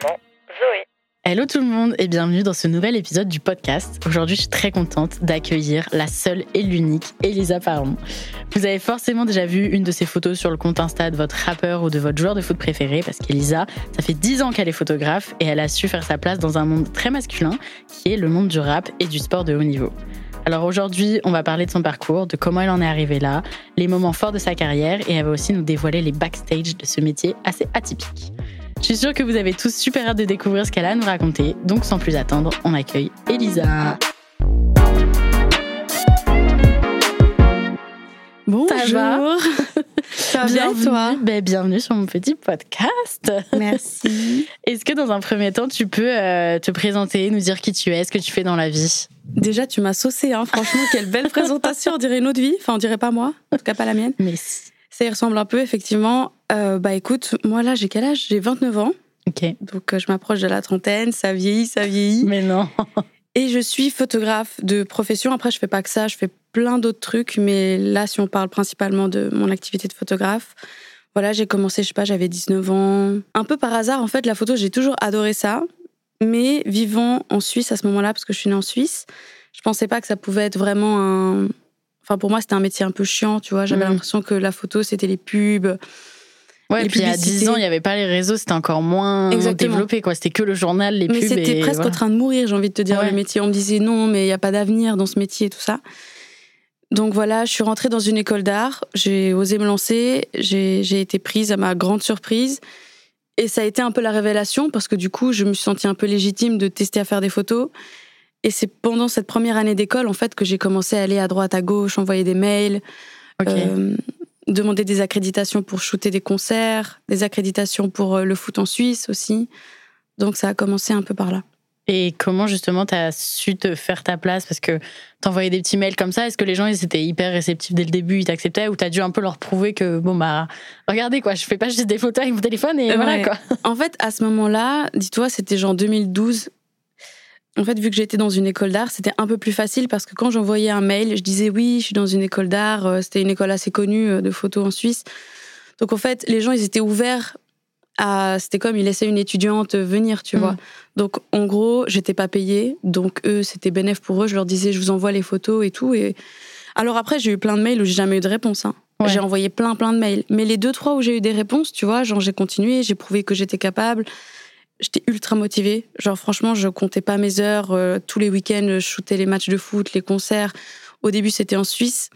Zoé. Hello tout le monde et bienvenue dans ce nouvel épisode du podcast. Aujourd'hui, je suis très contente d'accueillir la seule et l'unique Elisa Parlon. Vous avez forcément déjà vu une de ses photos sur le compte Insta de votre rappeur ou de votre joueur de foot préféré parce qu'Elisa, ça fait 10 ans qu'elle est photographe et elle a su faire sa place dans un monde très masculin qui est le monde du rap et du sport de haut niveau. Alors aujourd'hui, on va parler de son parcours, de comment elle en est arrivée là, les moments forts de sa carrière et elle va aussi nous dévoiler les backstage de ce métier assez atypique. Je suis sûre que vous avez tous super hâte de découvrir ce qu'elle a à nous raconter, donc sans plus attendre, on accueille Elisa. Bonjour. Ça va bien bienvenue, toi ben, Bienvenue sur mon petit podcast. Merci. Est-ce que dans un premier temps, tu peux euh, te présenter, nous dire qui tu es, ce que tu fais dans la vie? Déjà, tu m'as saucé, hein. franchement, quelle belle présentation. On dirait une autre vie. Enfin, on dirait pas moi, en tout cas pas la mienne. Mais Ça y ressemble un peu, effectivement. Euh, bah écoute, moi là, j'ai quel âge? J'ai 29 ans. ok. Donc, euh, je m'approche de la trentaine. Ça vieillit, ça vieillit. Mais non. Et je suis photographe de profession. Après, je fais pas que ça. Je fais plein d'autres trucs. Mais là, si on parle principalement de mon activité de photographe, voilà, j'ai commencé, je sais pas, j'avais 19 ans. Un peu par hasard, en fait, la photo, j'ai toujours adoré ça. Mais vivant en Suisse à ce moment-là, parce que je suis née en Suisse, je pensais pas que ça pouvait être vraiment un. Enfin, pour moi, c'était un métier un peu chiant, tu vois. J'avais Mhm. l'impression que la photo, c'était les pubs. Ouais, Les puis à 10 publicités. ans, il n'y avait pas les réseaux, c'était encore moins Exactement. développé, quoi. C'était que le journal, les Mais pubs. c'était et presque voilà. en train de mourir, j'ai envie de te dire, Ouais. le métier. On me disait non, mais il n'y a pas d'avenir dans ce métier et tout ça. Donc voilà, je suis rentrée dans une école d'art, j'ai osé me lancer, j'ai été prise à ma grande surprise. Et ça a été un peu la révélation parce que du coup, je me suis sentie un peu légitime de tester à faire des photos. Et c'est pendant cette première année d'école, en fait, que j'ai commencé à aller à droite, à gauche, envoyer des mails, euh, demander des accréditations pour shooter des concerts, des accréditations pour euh, le foot en Suisse aussi. Donc ça a commencé un peu par là. Et comment justement tu as su te faire ta place? Parce que t'envoyais des petits mails comme ça. Est-ce que les gens ils étaient hyper réceptifs dès le début, ils t'acceptaient? Ou t'as dû un peu leur prouver que, bon bah, regardez quoi, je fais pas juste des photos avec mon téléphone et Ouais. voilà quoi. En fait, à ce moment-là, dis-toi, c'était genre 2012. En fait, vu que j'étais dans une école d'art, c'était un peu plus facile parce que quand j'envoyais un mail, je disais oui, je suis dans une école d'art. Euh, C'était une école assez connue euh, de photos en Suisse. Donc en fait, les gens, ils étaient ouverts à. C'était comme ils laissaient une étudiante venir, tu Mm. vois. Donc en gros, j'étais pas payée. Donc eux, c'était bénéf pour eux. Je leur disais, je vous envoie les photos et tout. Et alors après, j'ai eu plein de mails où j'ai jamais eu de réponse. hein. Ouais. J'ai envoyé plein, plein de mails. Mais les deux, trois où j'ai eu des réponses, tu vois, genre j'ai continué, j'ai prouvé que j'étais capable. J'étais ultra motivée. Genre, franchement, je comptais pas mes heures. euh, tous les week-ends, je shootais les matchs de foot, les concerts. Au début, c'était en Suisse.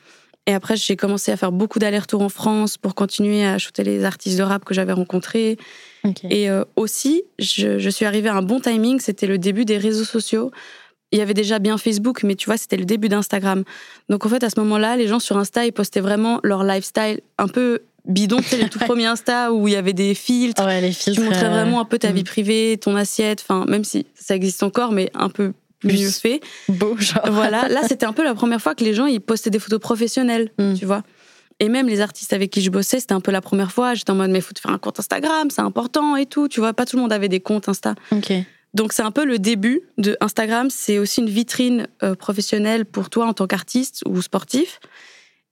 Et après, j'ai commencé à faire beaucoup d'allers-retours en France pour continuer à shooter les artistes de rap que j'avais rencontrés. Et euh, aussi, je, je suis arrivée à un bon timing. C'était le début des réseaux sociaux. Il y avait déjà bien Facebook, mais tu vois, c'était le début d'Instagram. Donc en fait, à ce moment-là, les gens sur Insta, ils postaient vraiment leur lifestyle un peu bidon. Sais, les tout premiers Insta où il y avait des filtres. Ouais, les Tu filtres. montrais euh, vraiment un peu ta mm. vie privée, ton assiette, enfin, même si ça existe encore, mais un peu Plus. mieux fait. beau, genre. Voilà, là, c'était un peu la première fois que les gens, ils postaient des photos professionnelles, Mm. tu vois. Et même les artistes avec qui je bossais, c'était un peu la première fois. J'étais en mode, mais faut te faire un compte Instagram, c'est important et tout, tu vois. Pas tout le monde avait des comptes Insta. Ok. Donc, c'est un peu le début de Instagram. C'est aussi une vitrine euh, professionnelle pour toi en tant qu'artiste ou sportif.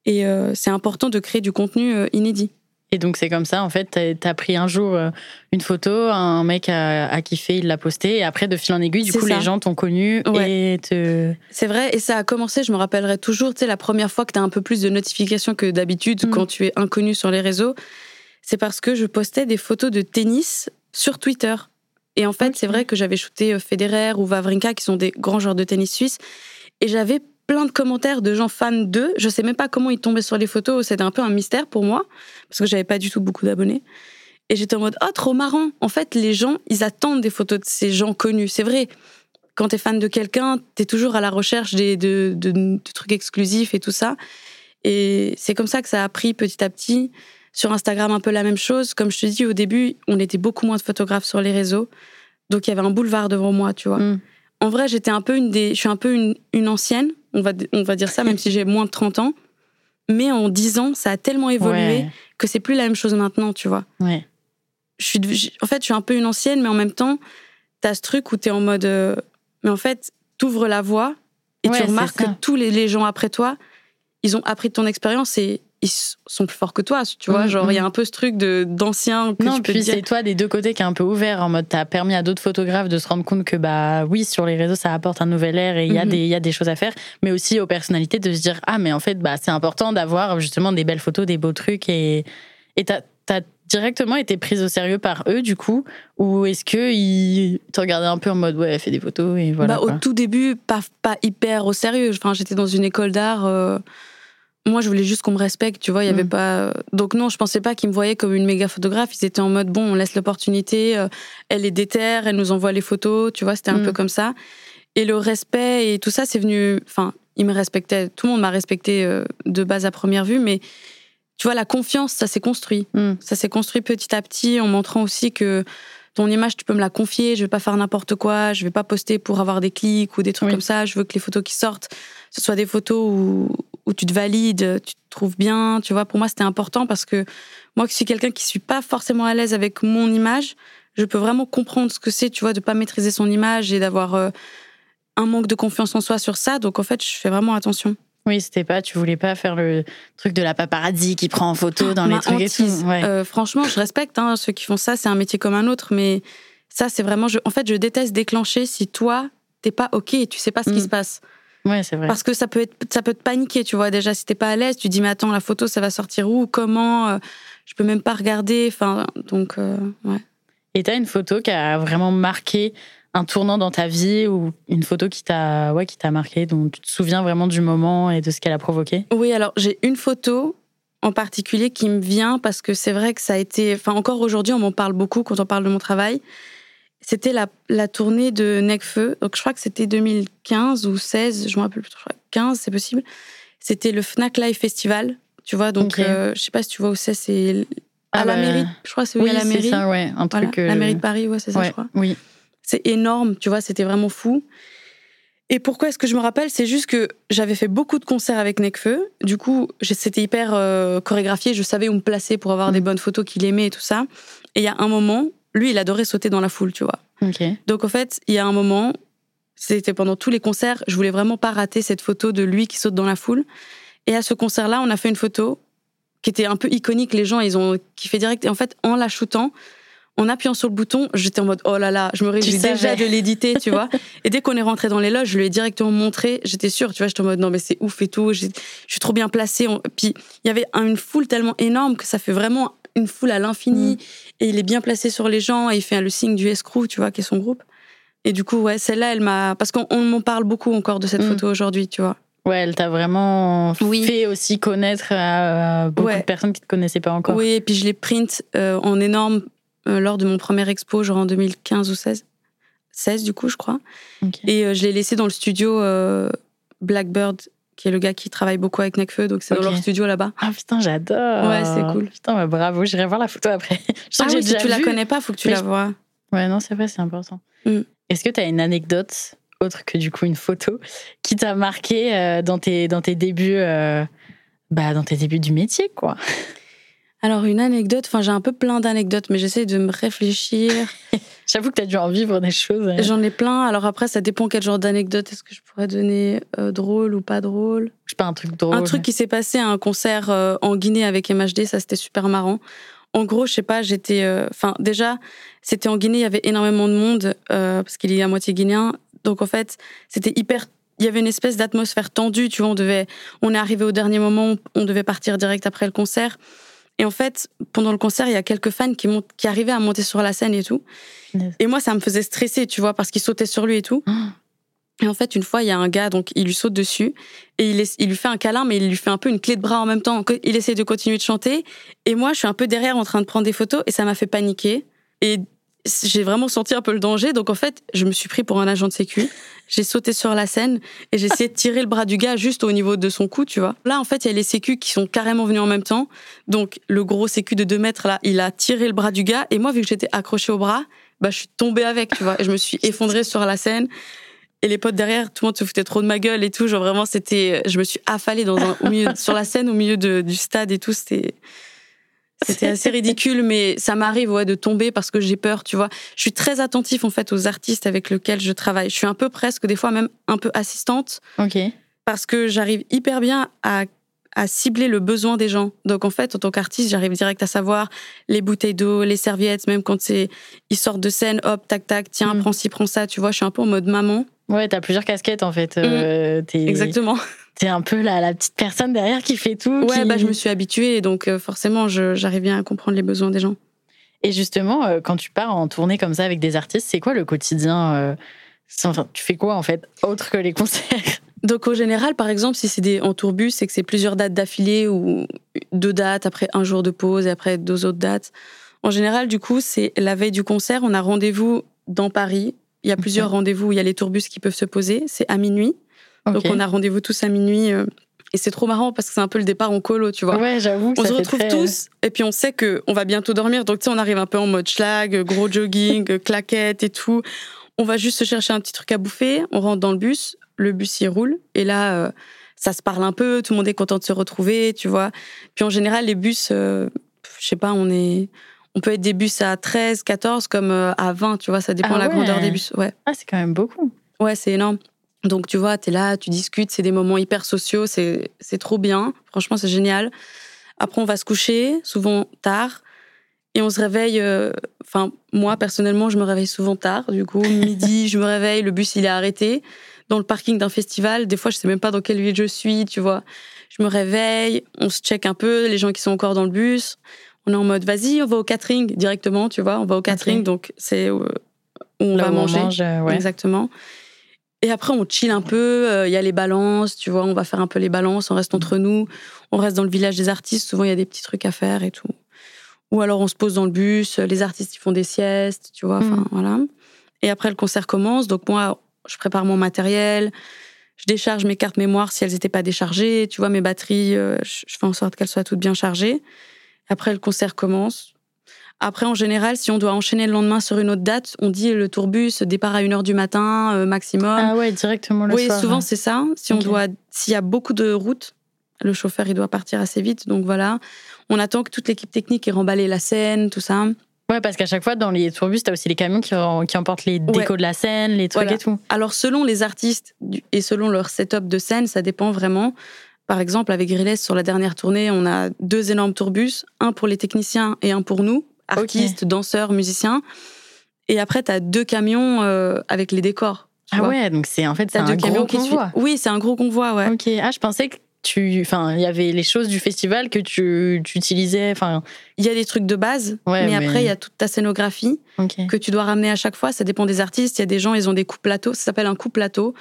Et euh, c'est important de créer du contenu euh, inédit. Et donc c'est comme ça, en fait, t'as- t'as pris un jour euh, une photo, un mec a, a kiffé, il l'a posté, et après de fil en aiguille, du coup ça. les gens t'ont connu Ouais. et te. C'est vrai, et ça a commencé, je me rappellerai toujours, tu sais, la première fois que tu as un peu plus de notifications que d'habitude Mm. quand tu es inconnu sur les réseaux, c'est parce que je postais des photos de tennis sur Twitter. Et en fait, c'est vrai que j'avais shooté Federer ou Wawrinka, qui sont des grands joueurs de tennis suisses, et j'avais plein de commentaires de gens fans d'eux. Je sais même pas comment ils tombaient sur les photos, c'était un peu un mystère pour moi, parce que j'avais pas du tout beaucoup d'abonnés. Et j'étais en mode, oh, trop marrant. En fait, les gens, ils attendent des photos de ces gens connus. C'est vrai. Quand t'es fan de quelqu'un, t'es toujours à la recherche des, de, de, trucs exclusifs et tout ça. Et c'est comme ça que ça a pris petit à petit. Sur Instagram, un peu la même chose. Comme je te dis, au début, on était beaucoup moins de photographes sur les réseaux. Donc, il y avait un boulevard devant moi, tu vois. Mm. En vrai, j'étais un peu une des, je suis un peu une, une ancienne. On va, on va dire ça, même si j'ai moins de 30 ans. Mais en 10 ans, ça a tellement évolué que c'est plus la même chose maintenant, tu vois. Ouais je suis, en fait, je suis un peu une ancienne, mais en même temps, tu as ce truc où tu es en mode. Euh, mais en fait, tu ouvres la voie et tu remarques que tous les, gens après toi, ils ont appris de ton expérience et ils sont plus forts que toi, tu vois. Mm, genre, il y a mm. un peu ce truc de d'ancien. Non, puis c'est toi des deux côtés qui est un peu ouvert en mode, t'as permis à d'autres photographes de se rendre compte que, bah oui, sur les réseaux, ça apporte un nouvel air et il y, a mm-hmm. des, y a des choses à faire, mais aussi aux personnalités de se dire, ah, mais en fait, bah, c'est important d'avoir justement des belles photos, des beaux trucs et et t'as as directement été prise au sérieux par eux, du coup Ou est-ce qu'ils te regardaient un peu en mode, ouais, elle fait des photos et voilà bah, Au tout début, pas, pas hyper au sérieux. Enfin, j'étais dans une école d'art. Euh, moi, je voulais juste qu'on me respecte, tu vois. Il y avait mm. pas. Donc, non, je pensais pas qu'ils me voyaient comme une méga photographe. Ils étaient en mode, bon, on laisse l'opportunité. Euh, elle est déterre, elle nous envoie les photos, tu vois. C'était un mm. peu comme ça. Et le respect et tout ça, c'est venu. Enfin, ils me respectaient. Tout le monde m'a respecté euh, de base à première vue, mais tu vois, la confiance, ça s'est construit. Hmm. Ça s'est construit petit à petit en montrant aussi que ton image, tu peux me la confier, je vais pas faire n'importe quoi, je vais pas poster pour avoir des clics ou des trucs comme ça. Je veux que les photos qui sortent, ce soient des photos où, où tu te valides, tu te trouves bien. Tu vois, pour moi, c'était important parce que moi, qui suis quelqu'un qui suis pas forcément à l'aise avec mon image, je peux vraiment comprendre ce que c'est, tu vois, de pas maîtriser son image et d'avoir euh, un manque de confiance en soi sur ça. Donc, en fait, je fais vraiment attention. Oui, c'était pas, tu voulais pas faire le truc de la paparazzi qui prend en photo dans les trucs et tout. Euh, franchement, je respecte hein, ceux qui font ça, c'est un métier comme un autre, mais ça, c'est vraiment. en fait, je déteste déclencher si toi, t'es pas OK et tu sais pas ce qui mm. se passe. Ouais, c'est vrai. Parce que ça peut, être, ça peut te paniquer, tu vois. Déjà, si t'es pas à l'aise, tu dis, mais attends, la photo, ça va sortir où Comment euh, Je peux même pas regarder. Enfin, donc, euh, ouais. Et t'as une photo qui a vraiment marqué un tournant dans ta vie ou une photo qui t'a ouais, qui t'a marqué, dont tu te souviens vraiment du moment et de ce qu'elle a provoqué? Oui, alors j'ai une photo en particulier qui me vient parce que c'est vrai que ça a été. Enfin, encore aujourd'hui, on m'en parle beaucoup quand on parle de mon travail. C'était la, la tournée de Necfeu. Donc, je crois que c'était 2015 ou 16, je me rappelle plus, je crois 15, c'est possible. C'était le Fnac Live Festival, tu vois. Donc, euh, je sais pas si tu vois où c'est, c'est à ah la bah, mairie. Je crois que c'est oui, à la mairie. ça, ouais. Un truc. La mairie de Paris, ouais, c'est ça, je crois. Oui. C'est énorme, tu vois, c'était vraiment fou. Et pourquoi est-ce que je me rappelle? C'est juste que j'avais fait beaucoup de concerts avec Necfeu. Du coup, c'était hyper euh, chorégraphié. Je savais où me placer pour avoir des mm. bonnes photos qu'il aimait et tout ça. Et il y a un moment, lui, il adorait sauter dans la foule, tu vois. Donc, en fait, il y a un moment, c'était pendant tous les concerts, je voulais vraiment pas rater cette photo de lui qui saute dans la foule. Et à ce concert-là, on a fait une photo qui était un peu iconique. Les gens, ils ont kiffé direct. Et en fait, en la shootant, en appuyant sur le bouton, j'étais en mode oh là là, je me réjouis déjà de l'éditer, tu vois. Et dès qu'on est rentré dans les loges, je lui ai directement montré, j'étais sûre, tu vois, j'étais en mode non mais c'est ouf et tout, je suis trop bien placée. Puis il y avait une foule tellement énorme que ça fait vraiment une foule à l'infini. Mm. Et il est bien placé sur les gens et il fait le signe du escrew, tu vois, qui est son groupe. Et du coup, ouais, celle-là, elle m'a. Parce qu'on m'en parle beaucoup encore de cette mm. photo aujourd'hui, tu vois. Ouais, elle t'a vraiment fait aussi connaître à beaucoup de personnes qui ne te connaissaient pas encore. Oui, et puis je l'ai print euh, en énorme euh, lors de mon premier expo, genre en 2015 ou 16. 16 du coup, je crois. Et euh, je l'ai laissé dans le studio euh, Blackbird, qui est le gars qui travaille beaucoup avec Necfeu, donc c'est dans leur studio là-bas. Ah putain, j'adore. Ouais, c'est cool. Putain, bah, bravo, j'irai voir la photo après. Je ah oui, si tu la connais pas, faut que tu la vois. Ouais, non, c'est vrai, c'est important. Mm. Est-ce que tu as une anecdote autre que du coup une photo qui t'a marqué dans tes dans tes débuts bah dans tes débuts du métier quoi? Alors, une anecdote, enfin, j'ai un peu plein d'anecdotes, mais j'essaie de me réfléchir. J'avoue que tu as dû en vivre des choses. Hein. J'en ai plein. Alors après, ça dépend quel genre d'anecdote est-ce que je pourrais donner, euh, drôle ou pas drôle? Je sais pas, un truc drôle. Un truc qui s'est passé à un concert euh, en Guinée avec MHD, ça c'était super marrant. En gros, je sais pas, j'étais. Euh, enfin, déjà, c'était en Guinée, il y avait énormément de monde, parce qu'il est à moitié guinéen. Donc en fait, c'était hyper il y avait une espèce d'atmosphère tendue, tu vois, on devait, on est arrivé au dernier moment, on devait partir direct après le concert. Et en fait, pendant le concert, il y a quelques fans qui, montent, qui arrivaient à monter sur la scène et tout. Et moi, ça me faisait stresser, tu vois, parce qu'ils sautaient sur lui et tout. Et en fait, une fois, il y a un gars, donc il lui saute dessus et il, il lui fait un câlin, mais il lui fait un peu une clé de bras en même temps. Il essaie de continuer de chanter. Et moi, je suis un peu derrière en train de prendre des photos et ça m'a fait paniquer. Et j'ai vraiment senti un peu le danger. Donc en fait, je me suis pris pour un agent de sécu. J'ai sauté sur la scène et j'ai essayé de tirer le bras du gars juste au niveau de son cou, tu vois. Là, en fait, il y a les sécus qui sont carrément venus en même temps. Donc le gros sécu de 2 mètres, là, il a tiré le bras du gars. Et moi, vu que j'étais accrochée au bras, bah, je suis tombée avec, tu vois. Et je me suis effondrée sur la scène. Et les potes derrière, tout le monde se foutait trop de ma gueule et tout. Genre vraiment, c'était, je me suis affalée dans un, au milieu, sur la scène, au milieu de, du stade et tout. C'était, c'était assez ridicule, mais ça m'arrive ouais de tomber parce que j'ai peur, tu vois. Je suis très attentif en fait aux artistes avec lesquels je travaille. Je suis un peu presque des fois même un peu assistante. Ok. Parce que j'arrive hyper bien à à cibler le besoin des gens. Donc en fait, en tant qu'artiste, j'arrive direct à savoir les bouteilles d'eau, les serviettes, même quand c'est ils sortent de scène, hop, tac tac, tiens, mm. prends ci, prends ça. Tu vois, je suis un peu en mode maman. Ouais, t'as plusieurs casquettes en fait. Euh, mm. Exactement. T'es un peu la, la, petite personne derrière qui fait tout. Ouais, bah je me suis habituée, donc euh, forcément, j'arrive bien à comprendre les besoins des gens. Et justement, euh, quand tu pars en tournée comme ça avec des artistes, c'est quoi le quotidien Enfin, tu fais quoi en fait, autre que les concerts? Donc au général, par exemple, si c'est en tourbus, c'est que c'est plusieurs dates d'affilée ou deux dates après un jour de pause et après deux autres dates. En général, du coup, c'est la veille du concert, on a rendez-vous dans Paris. Il y a plusieurs rendez-vous, il y a les tourbus qui peuvent se poser. C'est à minuit. Donc on a rendez-vous tous à minuit. Euh, et c'est trop marrant parce que c'est un peu le départ en colo, tu vois. Ouais, j'avoue. On se retrouve tous et puis on sait que on va bientôt dormir. Donc tu sais, on arrive un peu en mode schlag, gros jogging, claquette et tout. On va juste se chercher un petit truc à bouffer. On rentre dans le bus le bus y roule. Et là, euh, ça se parle un peu, tout le monde est content de se retrouver, tu vois. Puis en général, les bus, euh, je sais pas, on est. On peut être des bus à 13, 14, comme euh, à 20, tu vois, ça dépend de la ah grandeur des bus. Ouais. Ah, c'est quand même beaucoup. Ouais, c'est énorme. Donc, tu vois, tu es là, tu discutes, c'est des moments hyper sociaux, c'est trop bien. Franchement, c'est génial. Après, on va se coucher, souvent tard. Et on se réveille, enfin, moi, personnellement, je me réveille souvent tard. Du coup, midi, je me réveille, le bus, il est arrêté dans le parking d'un festival. Des fois, je sais même pas dans quelle ville je suis, tu vois. Je me réveille, on se check un peu, les gens qui sont encore dans le bus. On est en mode, vas-y, on va au catering directement, tu vois. On va au catering, donc c'est où on va manger. Euh, Exactement. Et après, on chill un peu. Euh, il y a les balances, tu vois. On va faire un peu les balances. On reste entre nous. On reste dans le village des artistes. Souvent, il y a des petits trucs à faire et tout. Ou alors, on se pose dans le bus. Les artistes, ils font des siestes, tu vois. Enfin, mm. voilà. Et après, le concert commence. Donc, moi, je prépare mon matériel, je décharge mes cartes mémoire si elles n'étaient pas déchargées, tu vois, mes batteries, euh, je fais en sorte qu'elles soient toutes bien chargées. Après, le concert commence. Après, en général, si on doit enchaîner le lendemain sur une autre date, on dit le tourbus départ à 1h du matin euh, maximum. Ah ouais, directement le soir. Oui, souvent c'est ça. Si on doit, s'il y a beaucoup de routes, le chauffeur il doit partir assez vite. Donc voilà, on attend que toute l'équipe technique ait remballé la scène, tout ça. Ouais, parce qu'à chaque fois, dans les tourbus, t'as aussi les camions qui, qui emportent les décos de la scène, les trucs et tout. Alors, selon les artistes et selon leur setup de scène, ça dépend vraiment. Par exemple, avec Grilles, sur la dernière tournée, on a deux énormes tourbus, un pour les techniciens et un pour nous, artistes, danseurs, musiciens. Et après, t'as deux camions euh, avec les décors. Ah ouais, donc c'est en fait c'est un gros convoi. Oui, c'est un gros convoi, ouais. Ok, ah je pensais que tu, enfin, il y avait les choses du festival que tu, tu utilisais. Enfin, il y a des trucs de base, mais, après il y a toute ta scénographie que tu dois ramener à chaque fois. Ça dépend des artistes. Il y a des gens, ils ont des coups plateaux. Ça s'appelle un coup plateau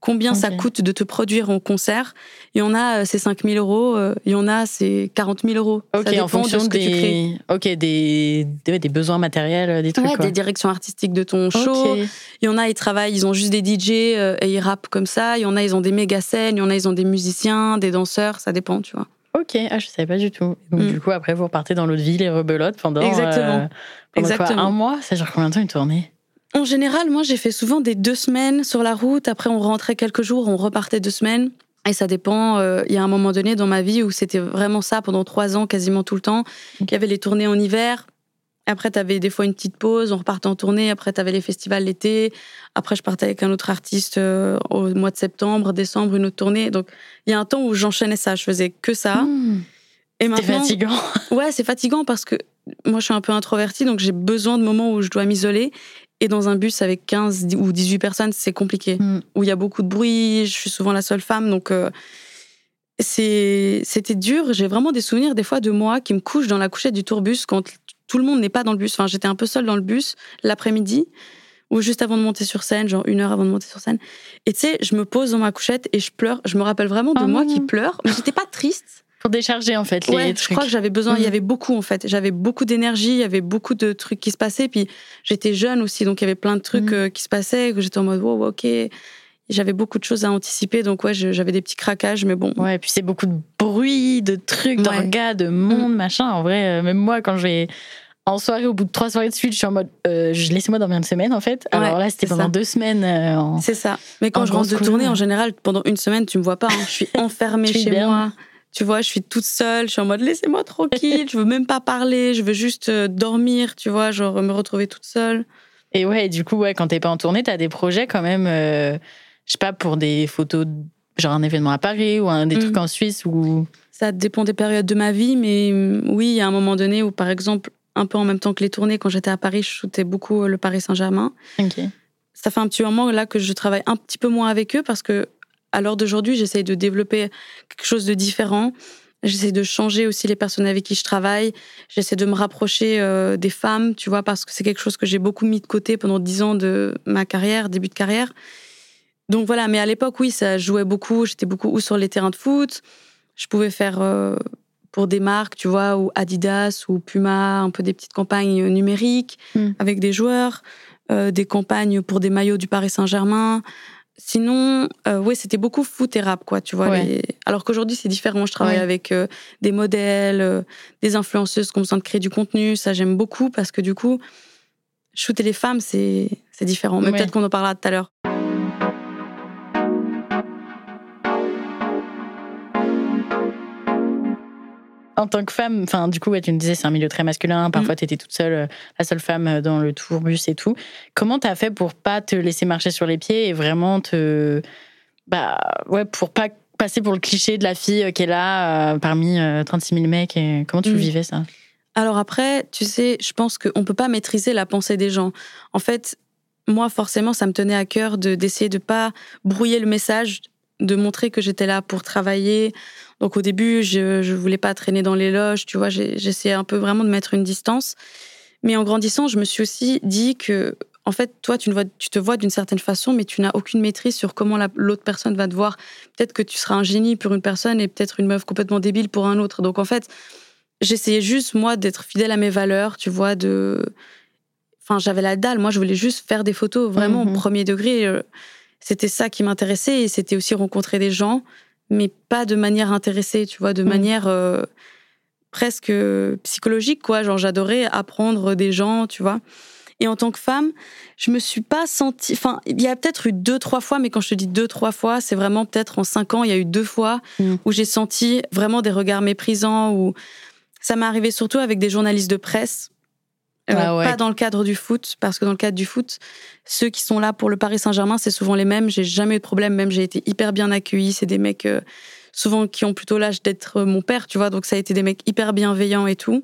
combien ça coûte de te produire en concert. Il y en a, euh, c'est 5 000 euros. Euh, il y en a, c'est 40 000 euros. Ok, ça dépend en fonction de ce que des... tu crées. Ok, des, des, besoins matériels, euh, des trucs. Ouais, des directions artistiques de ton show. Il y en a, ils travaillent, ils ont juste des DJ et ils rappent comme ça. Il y en a, ils ont des méga scènes. Il y en a, ils ont des musiciens, des danseurs. Ça dépend, tu vois. Ok, ah, je savais pas du tout. Donc, mm. du coup, après, vous repartez dans l'autre ville et rebelote pendant. Exactement. pendant Exactement. un mois? Ça dure combien de temps une tournée? En général, moi, j'ai fait souvent des deux semaines sur la route. Après, on rentrait quelques jours, on repartait deux semaines. Et ça dépend. Euh, il y a un moment donné dans ma vie où c'était vraiment ça pendant trois ans, quasiment tout le temps. Il y avait les tournées en hiver. Après, tu avais des fois une petite pause, on repartait en tournée. Après, tu avais les festivals l'été. Après, je partais avec un autre artiste euh, au mois de septembre, décembre, une autre tournée. Donc, il y a un temps où j'enchaînais ça. Je faisais que ça. Mmh. Et C'est fatigant. Ouais, c'est fatigant parce que moi, je suis un peu introvertie, donc j'ai besoin de moments où je dois m'isoler. Et dans un bus avec 15 ou 18 personnes, c'est compliqué. Mm. Où il y a beaucoup de bruit, je suis souvent la seule femme. Donc, euh, c'était dur. J'ai vraiment des souvenirs, des fois, de moi qui me couche dans la couchette du tourbus quand tout le monde n'est pas dans le bus. Enfin, j'étais un peu seule dans le bus l'après-midi, ou juste avant de monter sur scène, genre une heure avant de monter sur scène. Et tu sais, je me pose dans ma couchette et je pleure. Je me rappelle vraiment de Oh moi non. qui pleure, mais j'étais pas triste. Pour décharger en fait les Ouais, je trucs. crois que j'avais besoin. Il y Mhm. avait beaucoup en fait. J'avais beaucoup d'énergie. Il y avait beaucoup de trucs qui se passaient. Puis j'étais jeune aussi, donc il y avait plein de trucs Mhm. euh, qui se passaient. Que j'étais en mode wow, ok. J'avais beaucoup de choses à anticiper, donc ouais, je- j'avais des petits craquages, mais bon. Ouais, puis c'est beaucoup de bruit, de trucs, Ouais. d'orgas, de monde, machin. En vrai, euh, même moi, quand je vais en soirée, au bout de trois soirées de suite, je suis en mode, euh, je laissez-moi dormir une semaine en fait. Alors Ouais, là, c'était pendant ça. deux semaines. euh, en- C'est ça. Mais quand je rentre de tournée, en général, pendant une semaine, tu me vois pas. hein. Je suis enfermée chez moi. Tu vois, je suis toute seule. Je suis en mode laissez-moi tranquille. je veux même pas parler. Je veux juste euh, dormir. Tu vois, genre me retrouver toute seule. Et ouais, du coup, ouais, quand t'es pas en tournée, t'as des projets quand même, euh, je sais pas, pour des photos, genre un événement à Paris ou un, des Mhm. trucs en Suisse ou. Ça dépend des périodes de ma vie, mais hum, oui, il y a un moment donné où, par exemple, un peu en même temps que les tournées, quand j'étais à Paris, je shootais beaucoup euh, le Paris Saint-Germain. Ok. Ça fait un petit moment là que je travaille un petit peu moins avec eux parce que, à l'heure d'aujourd'hui, j'essaye de développer quelque chose de différent. J'essaie de changer aussi les personnes avec qui je travaille. J'essaie de me rapprocher euh, des femmes, tu vois, parce que c'est quelque chose que j'ai beaucoup mis de côté pendant dix ans de ma carrière, début de carrière. Donc voilà, mais à l'époque, oui, ça jouait beaucoup. J'étais beaucoup ou sur les terrains de foot. Je pouvais faire euh, pour des marques, tu vois, ou Adidas ou Puma, un peu des petites campagnes numériques Mm. avec des joueurs, euh, des campagnes pour des maillots du Paris Saint-Germain. Sinon, euh, ouais, c'était beaucoup foot et rap, quoi, tu vois. Ouais. les- Alors qu'aujourd'hui, c'est différent. Je travaille Ouais. avec euh, des modèles, euh, des influenceuses qui ont besoin de créer du contenu. Ça, j'aime beaucoup parce que du coup, shooter les femmes, c'est c'est différent. Mais Ouais. peut-être qu'on en parlera tout à l'heure. En tant que femme, enfin, du coup, ouais, tu me disais, c'est un milieu très masculin. Mm. Parfois, tu étais toute seule, euh, la seule femme euh, dans le tourbus et tout. Comment t'as fait pour pas te laisser marcher sur les pieds et vraiment te. Bah, ouais, pour pas passer pour le cliché de la fille euh, qui est là euh, parmi euh, 36 000 mecs et Comment tu Mm. vivais ça? Alors après, tu sais, je pense qu'on peut pas maîtriser la pensée des gens. En fait, moi, forcément, ça me tenait à cœur de d'essayer de pas brouiller le message, de montrer que j'étais là pour travailler. Donc au début, je je voulais pas traîner dans les loges, tu vois. J'essayais un peu vraiment de mettre une distance. Mais en grandissant, je me suis aussi dit que, en fait, toi, tu, ne vois, tu te vois d'une certaine façon, mais tu n'as aucune maîtrise sur comment la- l'autre personne va te voir. Peut-être que tu seras un génie pour une personne et peut-être une meuf complètement débile pour un autre. Donc en fait, j'essayais juste, moi, d'être fidèle à mes valeurs, tu vois, de... Enfin, j'avais la dalle. Moi, je voulais juste faire des photos vraiment Mhm. au premier degré. Euh, C'était ça qui m'intéressait et c'était aussi rencontrer des gens, mais pas de manière intéressée, tu vois, de Mhm. manière euh, presque psychologique, quoi. Genre, j'adorais apprendre des gens, tu vois. Et en tant que femme, je me suis pas sentie. Enfin, il y a peut-être eu deux, trois fois, mais quand je te dis deux, trois fois, c'est vraiment peut-être en cinq ans, il y a eu deux fois Mm. où j'ai senti vraiment des regards méprisants. Ou ça m'est arrivé surtout avec des journalistes de presse. Euh, Ah ouais. Pas dans le cadre du foot, parce que dans le cadre du foot, ceux qui sont là pour le Paris Saint-Germain, c'est souvent les mêmes. J'ai jamais eu de problème, même j'ai été hyper bien accueillie. C'est des mecs euh, souvent qui ont plutôt l'âge d'être euh, mon père, tu vois. Donc ça a été des mecs hyper bienveillants et tout.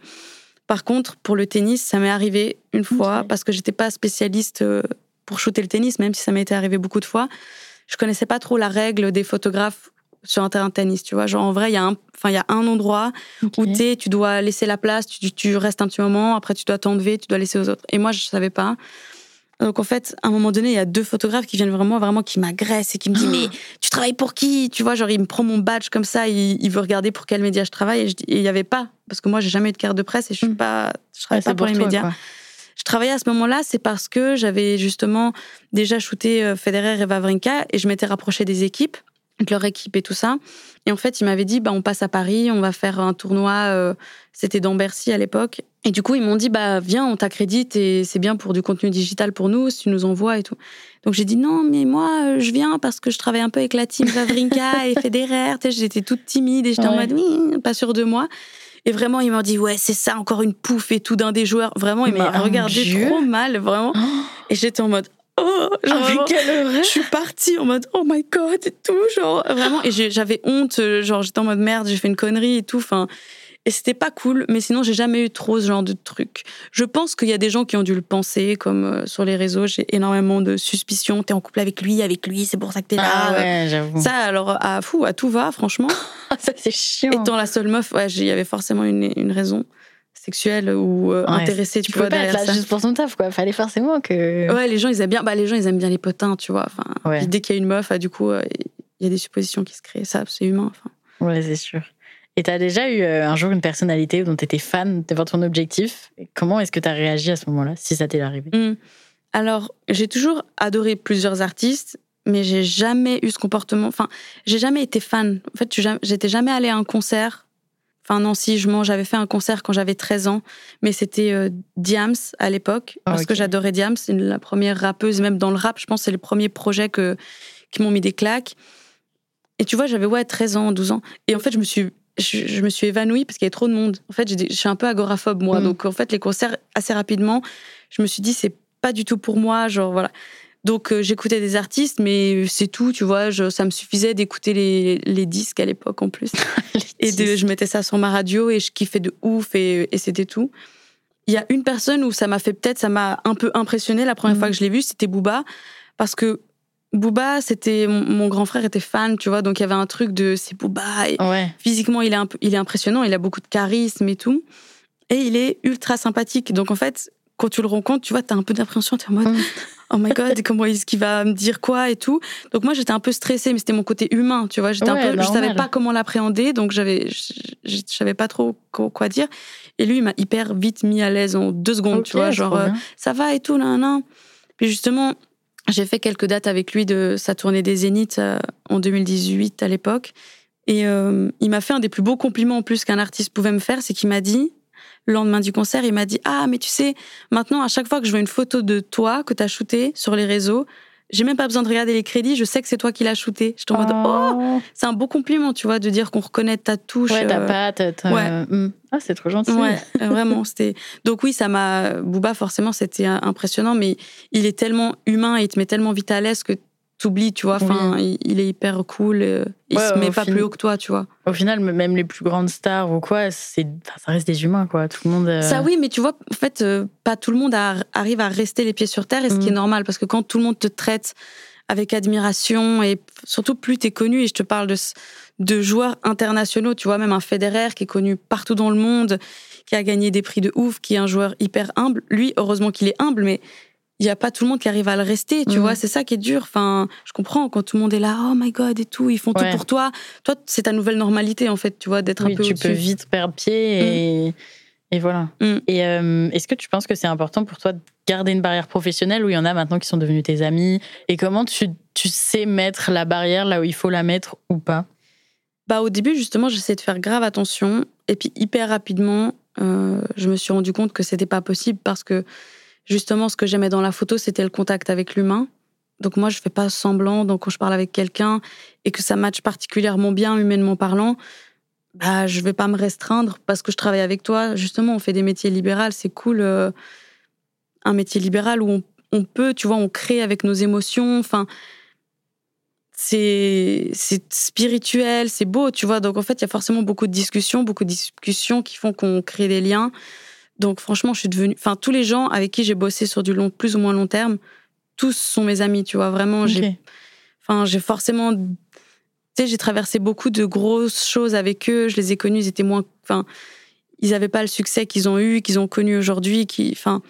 Par contre, pour le tennis, ça m'est arrivé une fois parce que j'étais pas spécialiste euh, pour shooter le tennis, même si ça m'était arrivé beaucoup de fois. Je connaissais pas trop la règle des photographes sur un terrain de tennis, tu vois. Genre en vrai, il y a un, enfin il y a un endroit où Ok. t'es, tu dois laisser la place, tu, tu restes un petit moment, après tu dois t'enlever, tu dois laisser aux autres. Et moi, je savais pas. Donc en fait, à un moment donné, il y a deux photographes qui viennent vraiment, vraiment, qui m'agressent et qui me disent mais tu travailles pour qui? Tu vois, genre il me prend mon badge comme ça, il, il veut regarder pour quel média je travaille et il y avait pas parce que moi j'ai jamais eu de carte de presse et je suis Mm. pas, je travaille pas pour, les toi, médias. quoi. Je travaillais à ce moment-là, c'est parce que j'avais justement déjà shooté euh, Federer et Wawrinka et je m'étais rapprochée des équipes, de leur équipe et tout ça. Et en fait, ils m'avaient dit, bah, on passe à Paris, on va faire un tournoi, euh, c'était dans Bercy à l'époque. Et du coup, ils m'ont dit, bah, viens, on t'accrédite et c'est bien pour du contenu digital pour nous, si tu nous envoies et tout. Donc j'ai dit, non, mais moi, euh, je viens parce que je travaille un peu avec la team Wawrinka et Federer. J'étais toute timide et j'étais en mode, oui, pas sûre de moi. Et vraiment, ils m'ont dit, ouais, c'est ça, encore une pouffe et tout d'un des joueurs. Vraiment, il Mais, m'a oh mon regardé Dieu. trop mal, vraiment. Et j'étais en mode, oh, genre, Ah, vraiment, quelle je suis partie en mode, oh my god, et tout, genre, vraiment. Et j'avais honte, euh, genre, j'étais en mode merde, j'ai fait une connerie et tout, enfin. Et c'était pas cool, mais sinon, j'ai jamais eu trop ce genre de truc. Je pense qu'il y a des gens qui ont dû le penser, comme euh, sur les réseaux, j'ai énormément de suspicions. T'es en couple avec lui, avec lui, c'est pour ça que t'es là. Ah ouais, j'avoue. Ça, alors, à fou, à tout va, franchement. ça c'est chiant. Étant la seule meuf, ouais, il y avait forcément une, une raison. Sexuel ou euh, Ouais, intéressé, tu, Tu vois, peux pas être derrière là ça. juste pour son taf, quoi. Fallait forcément que. Ouais, les gens, ils aiment bien. Bah, les gens, ils aiment bien les potins, tu vois. Enfin, Ouais. dès qu'il y a une meuf, ah, du coup, euh, il y a des suppositions qui se créent. Ça, c'est humain. Enfin. Ouais, c'est sûr. Et t'as déjà eu euh, un jour une personnalité dont t'étais fan devant ton objectif? Comment est-ce que t'as réagi à ce moment-là, si ça t'est arrivé? Hmm. Alors, j'ai toujours adoré plusieurs artistes, mais j'ai jamais eu ce comportement. Enfin, j'ai jamais été fan. En fait, j'étais jamais allée à un concert. Enfin, non, si, je m'en- j'avais fait un concert quand j'avais 13 ans, mais c'était euh, Diams à l'époque, Ah, parce que j'adorais Diams. C'est la première rappeuse, même dans le rap, je pense, que c'est les premiers projets que, qui m'ont mis des claques. Et tu vois, j'avais ouais, 13 ans, 12 ans. Et en fait, je me suis, je, je me suis évanouie parce qu'il y avait trop de monde. En fait, je suis un peu agoraphobe, moi. Mm. Donc, en fait, les concerts, assez rapidement, je me suis dit, c'est pas du tout pour moi. Genre, voilà. Donc, euh, j'écoutais des artistes, mais c'est tout, tu vois. Je, ça me suffisait d'écouter les, les disques à l'époque, en plus. Et de, je mettais ça sur ma radio et je kiffais de ouf et, et c'était tout. Il y a une personne où ça m'a fait peut-être, ça m'a un peu impressionné la première Mhm. fois que je l'ai vu, c'était Booba. Parce que Booba, c'était mon, grand frère était fan, tu vois, donc il y avait un truc de c'est Booba. Et Ouais. physiquement, il est, un il est impressionnant, il a beaucoup de charisme et tout. Et il est ultra sympathique. Donc en fait, quand tu le rencontres, tu vois, t'as un peu d'appréhension, t'es en mode Mm. oh my god, comment est-ce qu'il va me dire quoi et tout. Donc moi, j'étais un peu stressée, mais c'était mon côté humain, tu vois. J'étais Ouais, un peu, je savais pas comment l'appréhender, donc j'avais, je, savais pas trop quoi dire. Et lui, il m'a hyper vite mis à l'aise en deux secondes, tu vois, genre euh, ça va et tout, là, là. Puis justement, j'ai fait quelques dates avec lui de sa tournée des Zéniths euh, en 2018 à l'époque. Et euh, il m'a fait un des plus beaux compliments en plus qu'un artiste pouvait me faire, c'est qu'il m'a dit, le lendemain du concert, il m'a dit Ah, mais tu sais, maintenant, à chaque fois que je vois une photo de toi que tu as shootée sur les réseaux, j'ai même pas besoin de regarder les crédits, je sais que c'est toi qui l'as shooté. Je en mode Oh, Oh. c'est un beau compliment, tu vois, de dire qu'on reconnaît ta touche. Ouais, ta euh, patte. ta- ouais. Hmm. Ah, c'est trop gentil. Ouais, euh, vraiment, c'était. Donc oui, ça m'a. Booba, forcément, c'était euh, impressionnant, mais il est tellement humain, il te met tellement vite à l'aise que t'oublies, tu vois. Enfin, il, il est hyper cool. euh, il Ouais, se met pas fin- plus haut que toi, tu vois. Au final, même les plus grandes stars ou quoi, c'est, enfin, ça reste des humains, quoi. Tout le monde. euh, Ça oui, mais tu vois, en fait, euh, pas tout le monde a- arrive à rester les pieds sur terre, et ce qui Mm. est normal, parce que quand tout le monde te traite avec admiration, et surtout plus t'es connu, et je te parle de, de joueurs internationaux, tu vois, même un Federer qui est connu partout dans le monde, qui a gagné des prix de ouf, qui est un joueur hyper humble. Lui, heureusement qu'il est humble, mais il n'y a pas tout le monde qui arrive à le rester, tu Mm. vois, c'est ça qui est dur. Enfin, je comprends quand tout le monde est là, oh my god et tout, ils font Ouais. tout pour toi. Toi, c'est ta nouvelle normalité en fait, tu vois, d'être oui, un peu tu peux vite perdre pied et, et voilà. Mm. Et euh, est-ce que tu penses que c'est important pour toi de garder une barrière professionnelle où il y en a maintenant qui sont devenus tes amis? Et comment tu, tu sais mettre la barrière là où il faut la mettre ou pas? Bah, au début, justement, j'essayais de faire grave attention. Et puis, hyper rapidement, euh, je me suis rendu compte que c'était pas possible parce que, justement, ce que j'aimais dans la photo, c'était le contact avec l'humain. Donc, moi, je fais pas semblant. Donc, quand je parle avec quelqu'un et que ça matche particulièrement bien, humainement parlant, bah, je vais pas me restreindre parce que je travaille avec toi. Justement, on fait des métiers libéraux. C'est cool. euh, un métier libéral où on, on peut, tu vois, on crée avec nos émotions. Enfin, c'est c'est spirituel, c'est beau, tu vois. Donc en fait, il y a forcément beaucoup de discussions, beaucoup de discussions qui font qu'on crée des liens. Donc franchement, je suis devenue, enfin tous les gens avec qui j'ai bossé sur du long, plus ou moins long terme, tous sont mes amis, tu vois. Vraiment, j'ai, Ok. enfin j'ai forcément, tu sais, j'ai traversé beaucoup de grosses choses avec eux. Je les ai connus, ils étaient moins, enfin, ils n'avaient pas le succès qu'ils ont eu, qu'ils ont connu aujourd'hui, qui, enfin,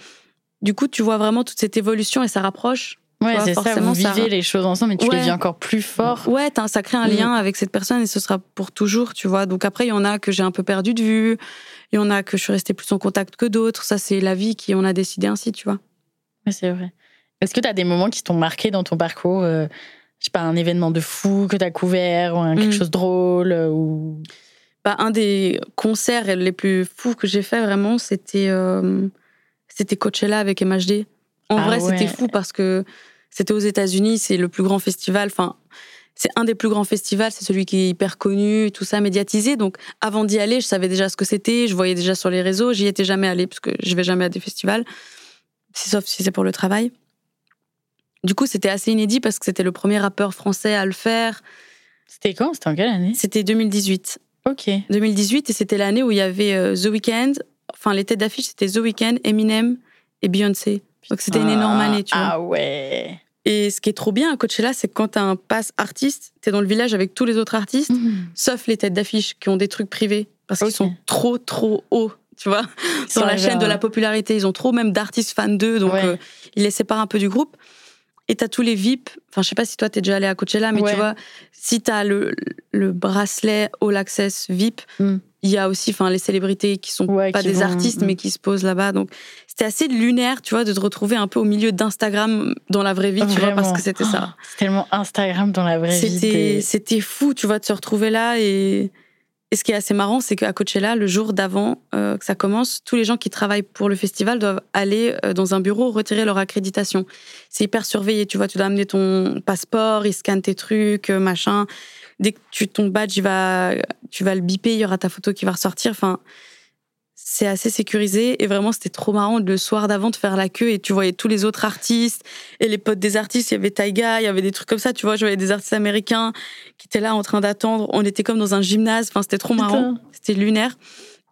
du coup, tu vois vraiment toute cette évolution et ça rapproche. Ouais, c'est ça, vous ça- vivez les choses ensemble et tu Ouais. les vis encore plus fort. Ouais, ça crée un Mm. lien avec cette personne et ce sera pour toujours, tu vois. Donc après, il y en a que j'ai un peu perdu de vue, il y en a que je suis restée plus en contact que d'autres. Ça, c'est la vie qui on a décidé ainsi, tu vois. Ouais, c'est vrai. Est-ce que tu as des moments qui t'ont marqué dans ton parcours euh, Je sais pas, un événement de fou que tu as couvert ou un- quelque Mm. chose de drôle euh, ou... Bah, un des concerts les plus fous que j'ai fait vraiment, c'était euh, c'était Coachella avec MHD. En Ah vrai, c'était fou parce que c'était aux États-Unis, c'est le plus grand festival. Enfin, c'est un des plus grands festivals, c'est celui qui est hyper connu, tout ça médiatisé. Donc, avant d'y aller, je savais déjà ce que c'était, je voyais déjà sur les réseaux. J'y étais jamais allée parce que je vais jamais à des festivals, si- sauf si c'est pour le travail. Du coup, c'était assez inédit parce que c'était le premier rappeur français à le faire. C'était quand? C'était en quelle année? C'était 2018. Ok. 2018 et c'était l'année où il y avait euh, The Weeknd. Enfin, les têtes d'affiche, c'était The Weeknd, Eminem et Beyoncé. Donc c'était une énorme année, tu vois. Ah ouais. Et ce qui est trop bien à Coachella, c'est que quand t'as un pass artiste, t'es dans le village avec tous les autres artistes, sauf les têtes d'affiche qui ont des trucs privés parce qu'ils sont trop, trop hauts tu vois, dans la chaîne de la popularité. Ils ont trop même d'artistes fans d'eux, donc euh, ils les séparent un peu du groupe. Et t'as tous les VIP. Enfin, je sais pas si toi t'es déjà allé à Coachella, mais tu vois, si t'as le, le bracelet All Access VIP, hmm. il y a aussi, enfin, les célébrités qui sont pas des artistes, hmm. mais qui se posent là-bas. Donc, c'était assez lunaire, tu vois, de te retrouver un peu au milieu d'Instagram dans la vraie vie, tu vois, parce que c'était ça. c'est tellement Instagram dans la vraie vie. C'était fou, tu vois, de se retrouver là et et ce qui est assez marrant, c'est qu'à Coachella, le jour d'avant euh, que ça commence, tous les gens qui travaillent pour le festival doivent aller euh, dans un bureau retirer leur accréditation. C'est hyper surveillé, tu vois, tu dois amener ton passeport, ils scannent tes trucs, euh, machin. Dès que tu, ton badge, tu vas le biper, il y aura ta photo qui va ressortir. Enfin, c'est assez sécurisé et vraiment c'était trop marrant le soir d'avant de faire la queue et tu voyais tous les autres artistes et les potes des artistes, il y avait Taiga, il y avait des trucs comme ça, tu vois, je voyais des artistes américains qui étaient là en train d'attendre, on était comme dans un gymnase, enfin c'était trop marrant, c'était lunaire.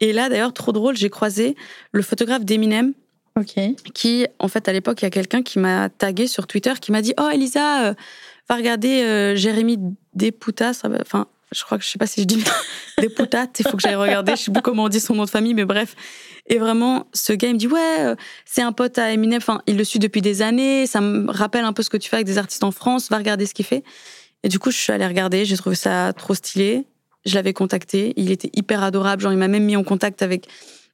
Et là d'ailleurs trop drôle, j'ai croisé le photographe d'Eminem. Qui en fait à l'époque il y a quelqu'un qui m'a tagué sur Twitter qui m'a dit "Oh Elisa, euh, va regarder euh, Jérémy Deputas, enfin je crois que je sais pas si je dis des poutates, il faut que j'aille regarder, je sais plus comment on dit son nom de famille, mais bref. Et vraiment, ce gars, il me dit, ouais, euh, c'est un pote à Eminem, enfin, il le suit depuis des années, ça me rappelle un peu ce que tu fais avec des artistes en France, va regarder ce qu'il fait. Et du coup, je suis allée regarder, j'ai trouvé ça trop stylé. Je l'avais contacté, il était hyper adorable, genre, il m'a même mis en contact avec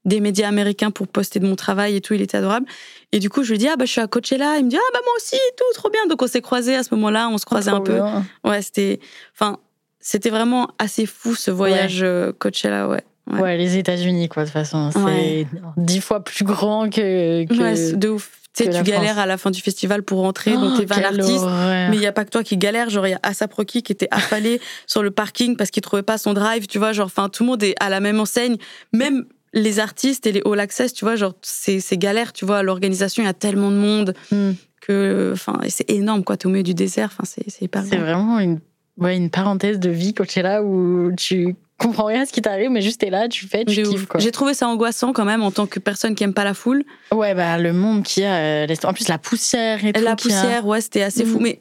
des médias américains pour poster de mon travail et tout, il était adorable. Et du coup, je lui dis, ah bah je suis à Coachella, il me dit, ah bah moi aussi, tout, trop bien. Donc on s'est croisés à ce moment-là, on se croisait un peu. Ouais, c'était, enfin, c'était vraiment assez fou ce voyage euh, Coachella, ouais. ouais. les États-Unis, quoi, de toute façon. C'est dix fois plus grand que. que de ouf. Tu sais, tu galères à la fin du festival pour rentrer, donc t'es 20 artistes. Mais il n'y a pas que toi qui galère. Genre, il y a Asap Rocky qui était affalé sur le parking parce qu'il trouvait pas son drive, tu vois. Genre, enfin, tout le monde est à la même enseigne. Même les artistes et les all access, tu vois, genre, c'est galère, tu vois. L'organisation, il y a tellement de monde hmm. que, enfin, c'est énorme, quoi. T'es au milieu du désert, enfin, c'est hyper C'est vraiment une ouais, une parenthèse de vie Coachella où tu comprends rien à ce qui t'arrive, mais juste t'es là, tu fais, tu kiffes. J'ai trouvé ça angoissant quand même en tant que personne qui aime pas la foule. Ouais, bah le monde qui a, euh, en plus la poussière et tout. La poussière, ouais, c'était assez fou. Mm. Mais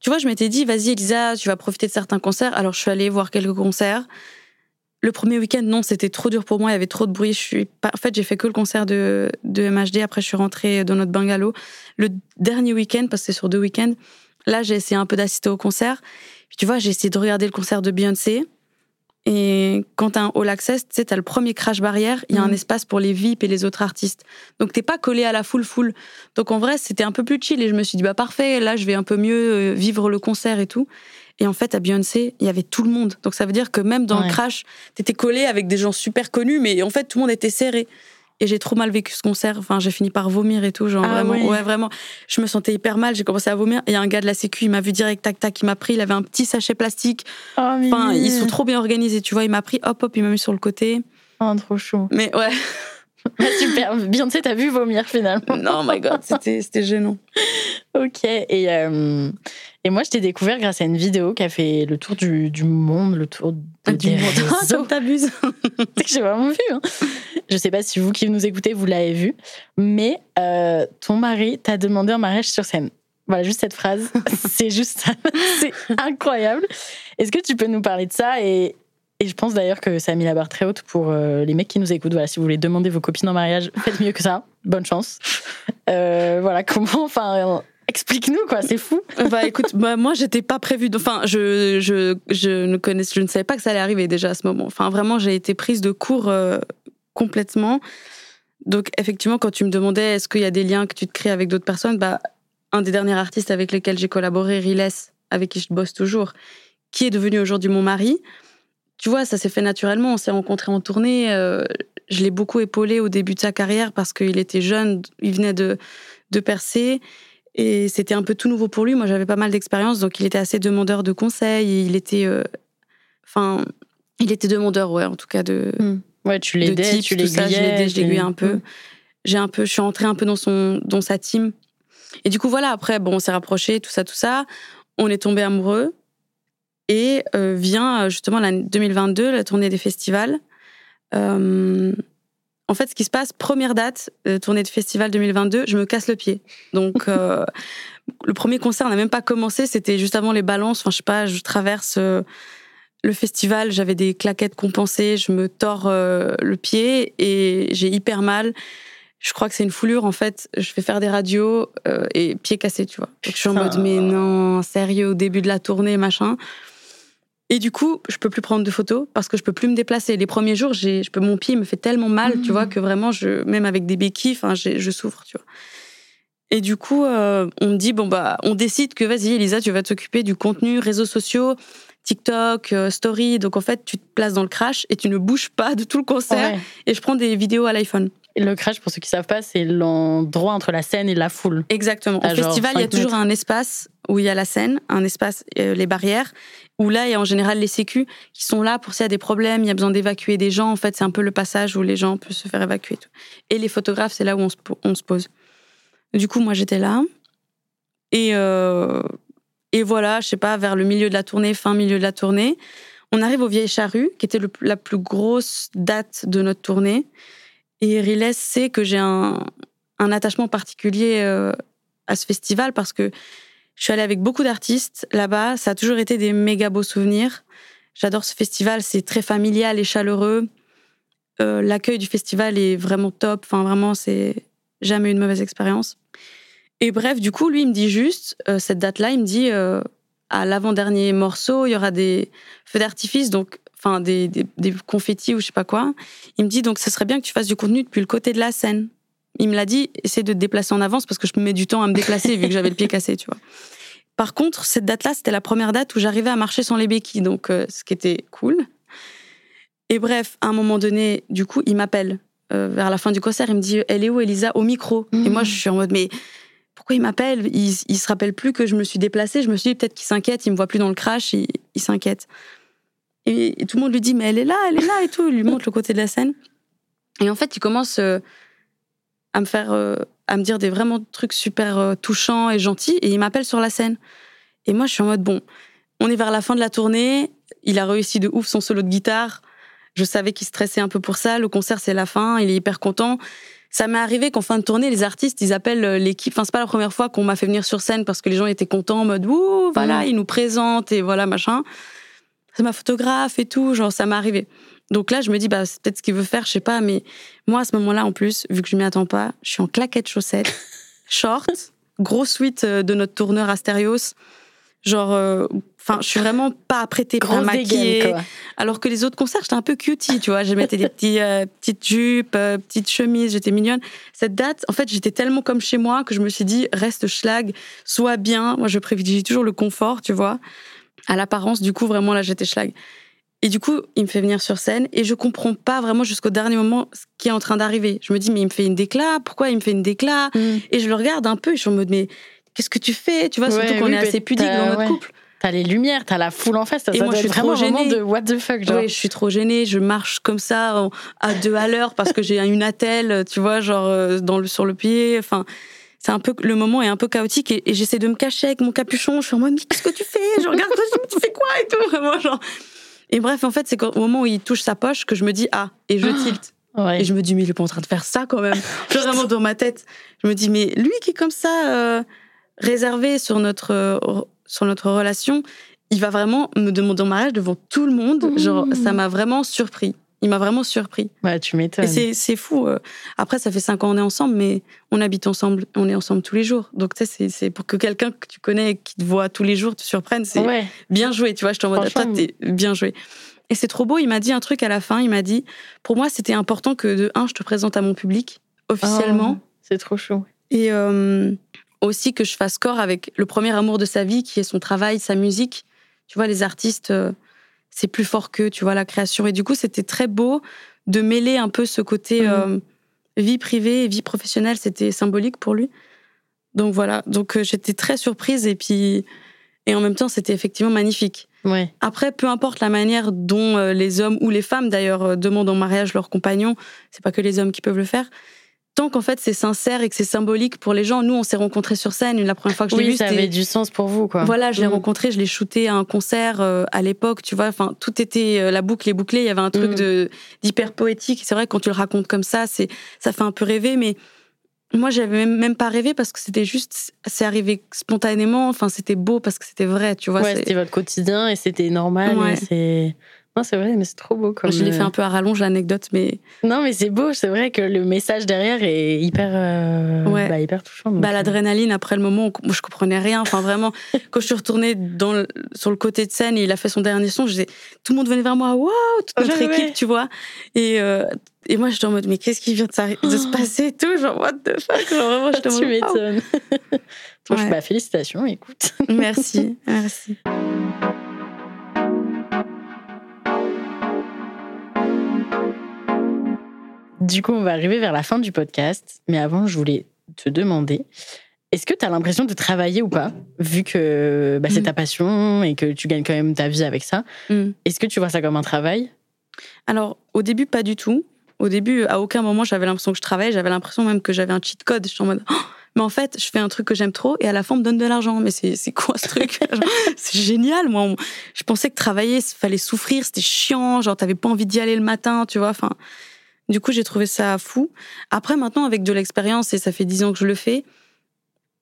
tu vois, je m'étais dit, vas-y Elisa, tu vas profiter de certains concerts. Alors je suis allée voir quelques concerts. Le premier week-end, non, c'était trop dur pour moi, il y avait trop de bruit. Je suis pas... En fait, j'ai fait que le concert de, de MHD, après je suis rentrée dans notre bungalow. Le dernier week-end, parce que c'est sur deux week-ends, là j'ai essayé un peu d'assister au concert tu vois, j'ai essayé de regarder le concert de Beyoncé. Et quand t'as un all access, tu sais, t'as le premier crash barrière, il y a un mm. espace pour les VIP et les autres artistes. Donc t'es pas collé à la full full. Donc en vrai, c'était un peu plus chill et je me suis dit, bah parfait, là je vais un peu mieux euh, vivre le concert et tout. Et en fait, à Beyoncé, il y avait tout le monde. Donc ça veut dire que même dans le crash, t'étais collé avec des gens super connus, mais en fait, tout le monde était serré. Et j'ai trop mal vécu ce concert. Enfin, j'ai fini par vomir et tout. Genre, ah vraiment, ouais, vraiment. Je me sentais hyper mal. J'ai commencé à vomir. Et un gars de la Sécu, il m'a vu direct, tac, tac, il m'a pris. Il avait un petit sachet plastique. Oh, enfin, ils sont trop bien organisés, tu vois. Il m'a pris, hop, hop, il m'a mis sur le côté. Oh, trop chaud. Mais ouais. Ah, super. Beyoncé, t'as vu vomir finalement. Non, my god, c'était gênant. ok. Et, euh, et moi, je t'ai découvert grâce à une vidéo qui a fait le tour du, du monde, le tour de, ah, du monde. Comme t'abuses. J'ai vraiment vu. Hein. Je sais pas si vous qui nous écoutez, vous l'avez vu. Mais euh, ton mari t'a demandé un mariage sur scène. Voilà, juste cette phrase. c'est juste ça. c'est incroyable. Est-ce que tu peux nous parler de ça et, et je pense d'ailleurs que ça a mis la barre très haute pour euh, les mecs qui nous écoutent. Voilà, si vous voulez demander vos copines en mariage, faites mieux que ça. Bonne chance. Euh, voilà, comment, enfin, Explique-nous quoi, c'est fou. bah écoute, bah, moi j'étais pas prévue. Enfin, je, je, je ne je ne savais pas que ça allait arriver déjà à ce moment. Enfin, vraiment, j'ai été prise de court euh, complètement. Donc effectivement, quand tu me demandais est-ce qu'il y a des liens que tu te crées avec d'autres personnes, bah un des derniers artistes avec lesquels j'ai collaboré, Riles, avec qui je bosse toujours, qui est devenu aujourd'hui mon mari. Tu vois, ça s'est fait naturellement. On s'est rencontrés en tournée. Euh, je l'ai beaucoup épaulé au début de sa carrière parce qu'il était jeune, il venait de, de percer. Et c'était un peu tout nouveau pour lui. Moi, j'avais pas mal d'expérience, donc il était assez demandeur de conseils. il était, euh, enfin, il était demandeur, ouais, en tout cas de. Hmm. Ouais, tu l'aidais, tu l'aiguillais. Je l'aiguillais un peu. Hmm. J'ai un peu, je suis entrée un peu dans son, dans sa team. Et du coup, voilà. Après, bon, on s'est rapprochés, tout ça, tout ça. On est tombé amoureux. Et euh, vient euh, justement l'année 2022, la tournée des festivals. Euh, en fait, ce qui se passe, première date, euh, tournée de festival 2022, je me casse le pied. Donc, euh, le premier concert n'a même pas commencé, c'était juste avant les balances. Enfin, je sais pas, je traverse euh, le festival, j'avais des claquettes compensées, je me tords le pied et j'ai hyper mal. Je crois que c'est une foulure en fait. Je vais faire des radios et pied cassé, tu vois. je suis en mode mais non, sérieux au début de la tournée, machin. Et du coup, je peux plus prendre de photos parce que je peux plus me déplacer. Les premiers jours, j'ai, je peux, mon pied me fait tellement mal, tu vois, mmh. que vraiment, je, même avec des béquilles, enfin, je souffre, tu vois. Et du coup, euh, on me dit bon bah, on décide que vas-y, Elisa, tu vas t'occuper du contenu, réseaux sociaux, TikTok, euh, Story. Donc en fait, tu te places dans le crash et tu ne bouges pas de tout le concert. Et je prends des vidéos à l'iPhone. Le crash, pour ceux qui savent pas, c'est l'endroit entre la scène et la foule. Exactement. Au festival, il y a toujours un espace où il y a la scène, un espace, euh, les barrières, où là, il y a en général les sécu qui sont là pour s'il y a des problèmes, il y a besoin d'évacuer des gens. En fait, c'est un peu le passage où les gens peuvent se faire évacuer. Et les photographes, c'est là où on se, on se pose. Du coup, moi, j'étais là. Et, euh, et voilà, je sais pas, vers le milieu de la tournée, fin milieu de la tournée, on arrive au Vieilles Charrues, qui était la plus grosse date de notre tournée. Et Riles sait que j'ai un, attachement particulier euh, à ce festival parce que je suis allée avec beaucoup d'artistes là-bas. Ça a toujours été des méga beaux souvenirs. J'adore ce festival, c'est très familial et chaleureux. Euh, l'accueil du festival est vraiment top. Enfin, vraiment, c'est jamais eu de mauvaise expérience. Et bref, du coup, lui, il me dit juste, euh, cette date-là, il me dit, à l'avant-dernier morceau, il y aura des feux d'artifice, donc, enfin, des, des, des, confettis ou je sais pas quoi. Il me dit, donc, ce serait bien que tu fasses du contenu depuis le côté de la scène. Il me l'a dit, essaie de te déplacer en avance parce que je me mets du temps à me déplacer vu que j'avais le pied cassé, tu vois. Par contre, cette date-là, c'était la première date où j'arrivais à marcher sans les béquilles, donc, euh, ce qui était cool. Et bref, à un moment donné, du coup, il m'appelle euh, vers la fin du concert, il me dit Elle est où, Elisa? Au micro. Et moi, je suis en mode Mais pourquoi il m'appelle? Il, il se rappelle plus que je me suis déplacée. Je me suis dit Peut-être qu'il s'inquiète, il me voit plus dans le crash, il, s'inquiète. Et, tout le monde lui dit Mais elle est là, elle est là et tout. Il lui montre le côté de la scène. Et en fait, il commence euh, à me faire. Euh, à me dire des vraiment trucs super touchants et gentils. Et il m'appelle sur la scène. Et moi, je suis en mode Bon, on est vers la fin de la tournée. Il a réussi de ouf son solo de guitare. Je savais qu'il stressait un peu pour ça. Le concert, c'est la fin. Il est hyper content. Ça m'est arrivé qu'en fin de tournée, les artistes, ils appellent euh, l'équipe. Enfin, c'est pas la première fois qu'on m'a fait venir sur scène parce que les gens étaient contents en mode, ouh, voilà, ils nous présentent et voilà, machin. C'est ma photographe et tout. Genre, ça m'est arrivé. Donc là, je me dis, bah, c'est peut-être ce qu'il veut faire, je sais pas. Mais moi, à ce moment-là, en plus, vu que je m'y attends pas, je suis en claquette chaussettes, short, gros suite euh, de notre tourneur Astérios. Genre, euh, enfin, je suis vraiment pas apprêtée, pour maquiller. Alors que les autres concerts, j'étais un peu cutie, tu vois. Je mettais des petits, euh, petites jupes, euh, petites chemises, j'étais mignonne. Cette date, en fait, j'étais tellement comme chez moi que je me suis dit, reste schlag, sois bien. Moi, je privilégie toujours le confort, tu vois. À l'apparence, du coup, vraiment, là, j'étais schlag. Et du coup, il me fait venir sur scène et je comprends pas vraiment jusqu'au dernier moment ce qui est en train d'arriver. Je me dis, mais il me fait une déclat, pourquoi il me fait une déclat? Mm. Et je le regarde un peu et je suis en mode, mais qu'est-ce que tu fais? Tu vois, surtout qu'on est assez pudique dans notre couple. T'as les lumières, t'as la foule en face. et moi, je suis trop gênée. de what the fuck, genre. Oui, je suis trop gênée. Je marche comme ça à deux à l'heure parce que j'ai une attelle, tu vois, genre euh, dans le, sur le pied. Enfin, c'est un peu le moment est un peu chaotique et, j'essaie de me cacher avec mon capuchon. Je suis en mode, mais qu'est-ce que tu fais? Je regarde, tu fais quoi et tout, vraiment genre. Et bref, en fait, c'est au moment où il touche sa poche que je me dis ah et je tilte. Et je me dis mais il est pas en train de faire ça quand même. vraiment dans ma tête, je me dis mais lui qui est comme ça. Euh, réservé sur notre, euh, sur notre relation, il va vraiment me demander en mariage devant tout le monde. Genre, ça m'a vraiment surpris. Il m'a vraiment surpris. Ouais, tu m'étonnes. Et c'est fou. Euh. Après, ça fait cinq ans qu'on est ensemble, mais on habite ensemble, on est ensemble tous les jours. Donc, tu sais, c'est pour que quelqu'un que tu connais, qui te voit tous les jours, te surprenne. C'est bien joué, tu vois. Je t'envoie toi, t'es bien joué. Et c'est trop beau. Il m'a dit un truc à la fin. Il m'a dit, pour moi, c'était important que de un, je te présente à mon public officiellement. Oh, c'est trop chaud. Et euh, aussi que je fasse corps avec le premier amour de sa vie, qui est son travail, sa musique. Tu vois, les artistes, euh, c'est plus fort qu'eux, tu vois, la création. Et du coup, c'était très beau de mêler un peu ce côté mmh. euh, vie privée et vie professionnelle. C'était symbolique pour lui. Donc voilà. Donc euh, j'étais très surprise et puis et en même temps, c'était effectivement magnifique. Ouais. Après, peu importe la manière dont les hommes ou les femmes d'ailleurs demandent en mariage leur compagnon, c'est pas que les hommes qui peuvent le faire tant qu'en fait c'est sincère et que c'est symbolique pour les gens. Nous, on s'est rencontrés sur scène la première fois que je l'ai vu. ça avait du sens pour vous, quoi. Voilà, je l'ai mm. rencontré, je l'ai shooté à un concert euh, à l'époque, tu vois. Enfin, tout était euh, la boucle est bouclée. Il y avait un truc mm. de d'hyper poétique. C'est vrai quand tu le racontes comme ça, c'est ça fait un peu rêver, mais moi, j'avais même, même pas rêvé parce que c'était juste, c'est arrivé spontanément. Enfin, c'était beau parce que c'était vrai, tu vois. Ouais, c'était votre quotidien et c'était normal. Ouais. et c'est... Non, c'est vrai, mais c'est trop beau. Comme... Je l'ai fait un peu à rallonge l'anecdote, mais Non, mais c'est beau. C'est vrai que le message derrière est hyper, euh, Ouais. bah, hyper touchant. bah, euh, l'adrénaline après le moment, où je comprenais rien. Enfin, vraiment, quand je suis retournée dans le- sur le côté de scène et il a fait son dernier son, je tout le monde venait vers moi, waouh, toute notre Ouais, ouais. équipe, tu vois. Et, euh, et moi, j'étais en mode, mais qu'est-ce qui vient de, se passer et tout? Genre, what the fuck? Genre, vraiment, j'étais en tu m'étonnes. Ouais. bah, félicitations, écoute. Merci, merci. Du coup, on va arriver vers la fin du podcast. Mais avant, je voulais te demander est-ce que tu as l'impression de travailler ou pas Vu que bah, c'est Mm. ta passion et que tu gagnes quand même ta vie avec ça. Mm. Est-ce que tu vois ça comme un travail? Alors, au début, pas du tout. Au début, à aucun moment, j'avais l'impression que je travaillais. J'avais l'impression même que j'avais un cheat code. Je suis en mode, Oh, mais en fait, je fais un truc que j'aime trop et à la fin, on me donne de l'argent. Mais c'est quoi ce truc? C'est génial. Moi, je pensais que travailler, il fallait souffrir, c'était chiant. Genre, t'avais pas envie d'y aller le matin, tu vois. Enfin, du coup, j'ai trouvé ça fou. Après, maintenant, avec de l'expérience, et ça fait dix ans que je le fais,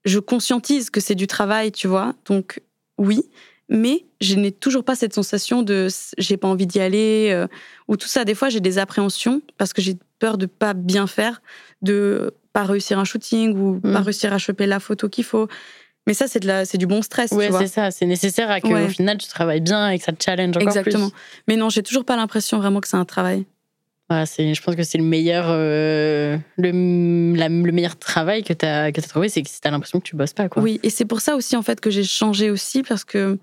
je conscientise que c'est du travail, tu vois. Donc, oui. Mais je n'ai toujours pas cette sensation de j'ai pas envie d'y aller euh, ou tout ça. Des fois, j'ai des appréhensions parce que j'ai peur de pas bien faire, de pas réussir un shooting ou Mm. pas réussir à choper la photo qu'il faut. Mais ça, c'est de la, c'est du bon stress, Ouais, c'est ça. C'est nécessaire à que Ouais. au final tu travailles bien et que ça te challenge encore Exactement. plus. Mais non, j'ai toujours pas l'impression vraiment que c'est un travail. Voilà, je pense que c'est le meilleur, euh, le, le meilleur travail que tu as, trouvé, c'est que tu as l'impression que tu bosses pas. Quoi. Oui, et c'est pour ça aussi en fait que j'ai changé aussi parce que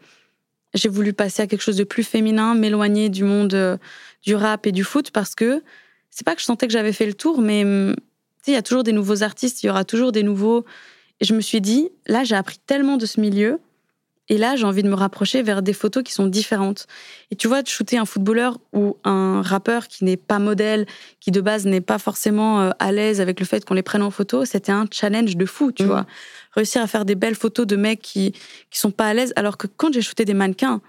j'ai voulu passer à quelque chose de plus féminin, m'éloigner du monde euh, du rap et du foot parce que c'est pas que je sentais que j'avais fait le tour, mais hum, il y a toujours des nouveaux artistes, il y aura toujours des nouveaux. Et je me suis dit, là, j'ai appris tellement de ce milieu. Et là, j'ai envie de me rapprocher vers des photos qui sont différentes. Et tu vois, de shooter un footballeur ou un rappeur qui n'est pas modèle, qui de base n'est pas forcément euh, à l'aise avec le fait qu'on les prenne en photo, c'était un challenge de fou, tu Mhm. vois. Réussir à faire des belles photos de mecs qui, qui sont pas à l'aise, alors que quand j'ai shooté des mannequins,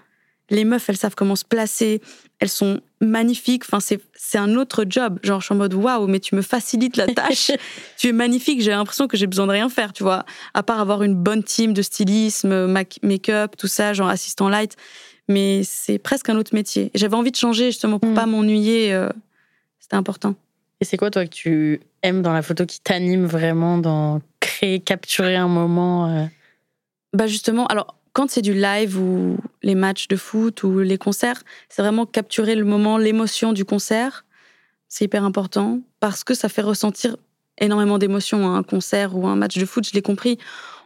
les meufs, elles savent comment se placer, elles sont magnifiques. Enfin, c'est, un autre job. Genre, je suis en mode waouh, mais tu me facilites la tâche. tu es magnifique. J'ai l'impression que j'ai besoin de rien faire, tu vois. À part avoir une bonne team de stylisme, make-up, tout ça, genre assistant light. Mais c'est presque un autre métier. J'avais envie de changer justement pour Mm. pas m'ennuyer. euh, C'était important. Et c'est quoi, toi, que tu aimes dans la photo qui t'anime vraiment dans créer, capturer un moment euh, Bah justement, alors quand c'est du live ou les matchs de foot ou les concerts, c'est vraiment capturer le moment, l'émotion du concert. C'est hyper important parce que ça fait ressentir énormément d'émotions. hein. Un concert ou un match de foot, je l'ai compris,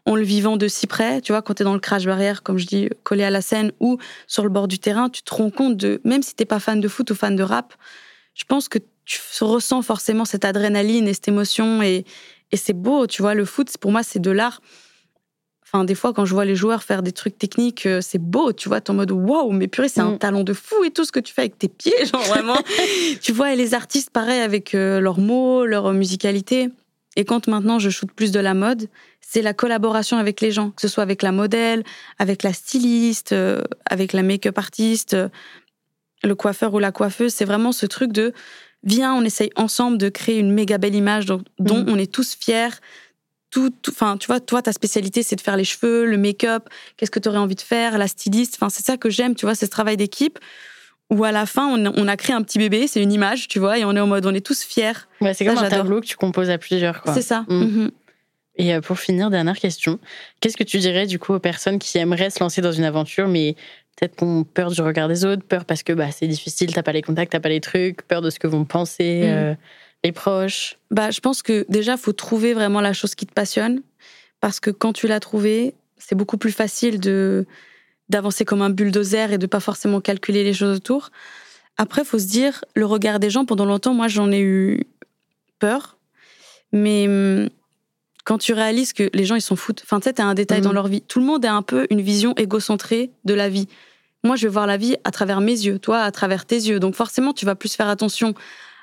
en le vivant de si près. Tu vois, quand tu es dans le crash barrière, comme je dis, collé à la scène ou sur le bord du terrain, tu te rends compte de, même si t'es pas fan de foot ou fan de rap, je pense que tu ressens forcément cette adrénaline et cette émotion et, et c'est beau, tu vois. Le foot, pour moi, c'est de l'art. Enfin, des fois, quand je vois les joueurs faire des trucs techniques, euh, c'est beau, tu vois, en mode waouh, mais purée, c'est un Mm. talent de fou et tout ce que tu fais avec tes pieds, genre vraiment. tu vois, et les artistes, pareil, avec euh, leurs mots, leur musicalité. Et quand maintenant je shoote plus de la mode, c'est la collaboration avec les gens, que ce soit avec la modèle, avec la styliste, euh, avec la make-up artiste, le coiffeur ou la coiffeuse. C'est vraiment ce truc de viens, on essaye ensemble de créer une méga belle image dont, dont Mm. on est tous fiers. Tout, enfin, tu vois, toi, ta spécialité, c'est de faire les cheveux, le make-up. Qu'est-ce que tu aurais envie de faire, la styliste. Enfin, c'est ça que j'aime, tu vois, c'est ce travail d'équipe où à la fin, on, on a créé un petit bébé, c'est une image, tu vois, et on est en mode, on est tous fiers. ouais, C'est comme un tableau que tu composes à plusieurs. Quoi. C'est ça. Mm. Mhm. Et euh, pour finir, dernière question. Qu'est-ce que tu dirais du coup aux personnes qui aimeraient se lancer dans une aventure, mais peut-être qu'on peur du regard des autres, peur parce que bah, c'est difficile, t'as pas les contacts, t'as pas les trucs, peur de ce que vont penser Mm. euh, les proches. Bah, je pense que déjà, faut trouver vraiment la chose qui te passionne. Parce que quand tu l'as trouvée, c'est beaucoup plus facile de d'avancer comme un bulldozer et de pas forcément calculer les choses autour. Après, faut se dire, le regard des gens, pendant longtemps, moi, j'en ai eu peur. Mais hum, quand tu réalises que les gens, ils s'en foutent. Enfin, tu sais, t'as un détail Mhm. dans leur vie. Tout le monde a un peu une vision égocentrée de la vie. Moi, je vais voir la vie à travers mes yeux, toi, à travers tes yeux. Donc, forcément, tu vas plus faire attention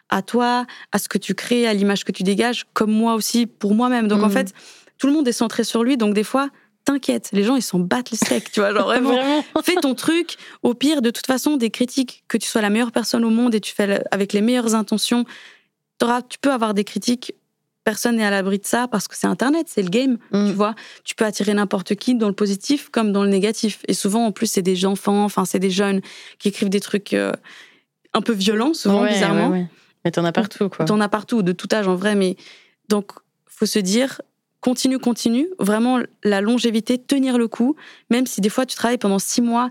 à toi, à ce que tu crées, à l'image que tu dégages, comme moi aussi, pour moi-même. Donc, en Mhm. fait, tout le monde est centré sur lui. Donc, des fois, t'inquiète, les gens, ils s'en battent les steaks, tu vois. Genre, vraiment, Vraiment. fais ton truc. Au pire, de toute façon, des critiques, que tu sois la meilleure personne au monde et tu fais avec les meilleures intentions, tu peux avoir des critiques personne n'est à l'abri de ça parce que c'est Internet, c'est le game, Mm. tu vois. Tu peux attirer n'importe qui dans le positif comme dans le négatif. Et souvent, en plus, c'est des enfants, enfin, c'est des jeunes qui écrivent des trucs euh, un peu violents, souvent, Ouais, bizarrement. ouais, ouais. Mais t'en as partout, quoi. T'en as partout, de tout âge en vrai, mais donc faut se dire continue, continue, vraiment la longévité, tenir le coup, même si des fois tu travailles pendant six mois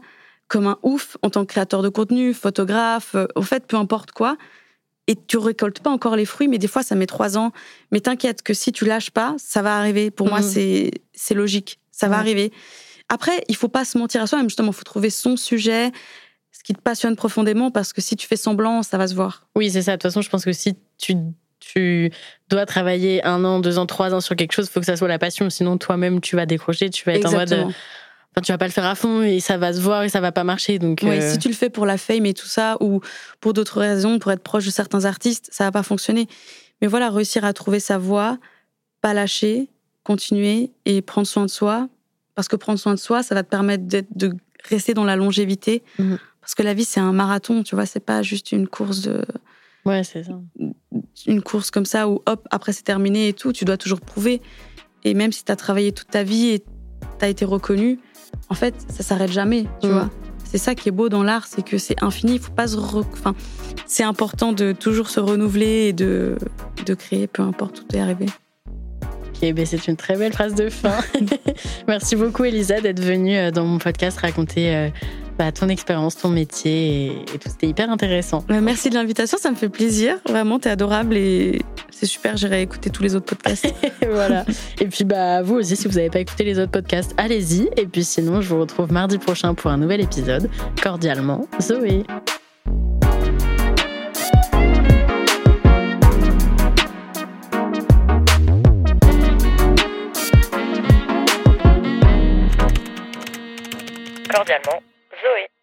comme un ouf en tant que créateur de contenu, photographe, euh, au fait peu importe quoi, et tu récoltes pas encore les fruits, mais des fois ça met trois ans. Mais t'inquiète que si tu lâches pas, ça va arriver. Pour moi Mhm. c'est c'est logique, ça va arriver. Après il faut pas se mentir à soi-même, justement, faut trouver son sujet. Qui te passionne profondément, parce que si tu fais semblant, ça va se voir. Oui, c'est ça. De toute façon, je pense que si tu, tu dois travailler un an, deux ans, trois ans sur quelque chose, il faut que ça soit la passion. Sinon, toi-même, tu vas décrocher, tu vas être en mode. Enfin, tu vas pas le faire à fond et ça va se voir et ça va pas marcher. Donc, Oui, euh, si tu le fais pour la fame et tout ça, ou pour d'autres raisons, pour être proche de certains artistes, ça va pas fonctionner. Mais voilà, réussir à trouver sa voie, pas lâcher, continuer et prendre soin de soi. Parce que prendre soin de soi, ça va te permettre de rester dans la longévité. Mhm. Parce que la vie, c'est un marathon, tu vois, c'est pas juste une course de, ouais, c'est ça. une course comme ça où hop, après c'est terminé et tout. Tu dois toujours prouver. Et même si tu as travaillé toute ta vie et tu as été reconnu, en fait, ça s'arrête jamais, tu vois. C'est ça qui est beau dans l'art, c'est que c'est infini. Il faut pas se. Enfin, c'est important de toujours se renouveler et de, de créer, peu importe où tu es arrivé. Ok, ben c'est une très belle phrase de fin. Merci beaucoup, Elisa, d'être venue euh, dans mon podcast raconter euh, bah, ton expérience, ton métier et, et tout. C'était hyper intéressant. Euh, Merci de l'invitation, ça me fait plaisir. Vraiment, tu es adorable et c'est super. J'irai écouter tous les autres podcasts. Et voilà. Et puis, bah, vous aussi, si vous n'avez pas écouté les autres podcasts, allez-y. Et puis, sinon, je vous retrouve mardi prochain pour un nouvel épisode. Cordialement, Zoé. Cordialement, джой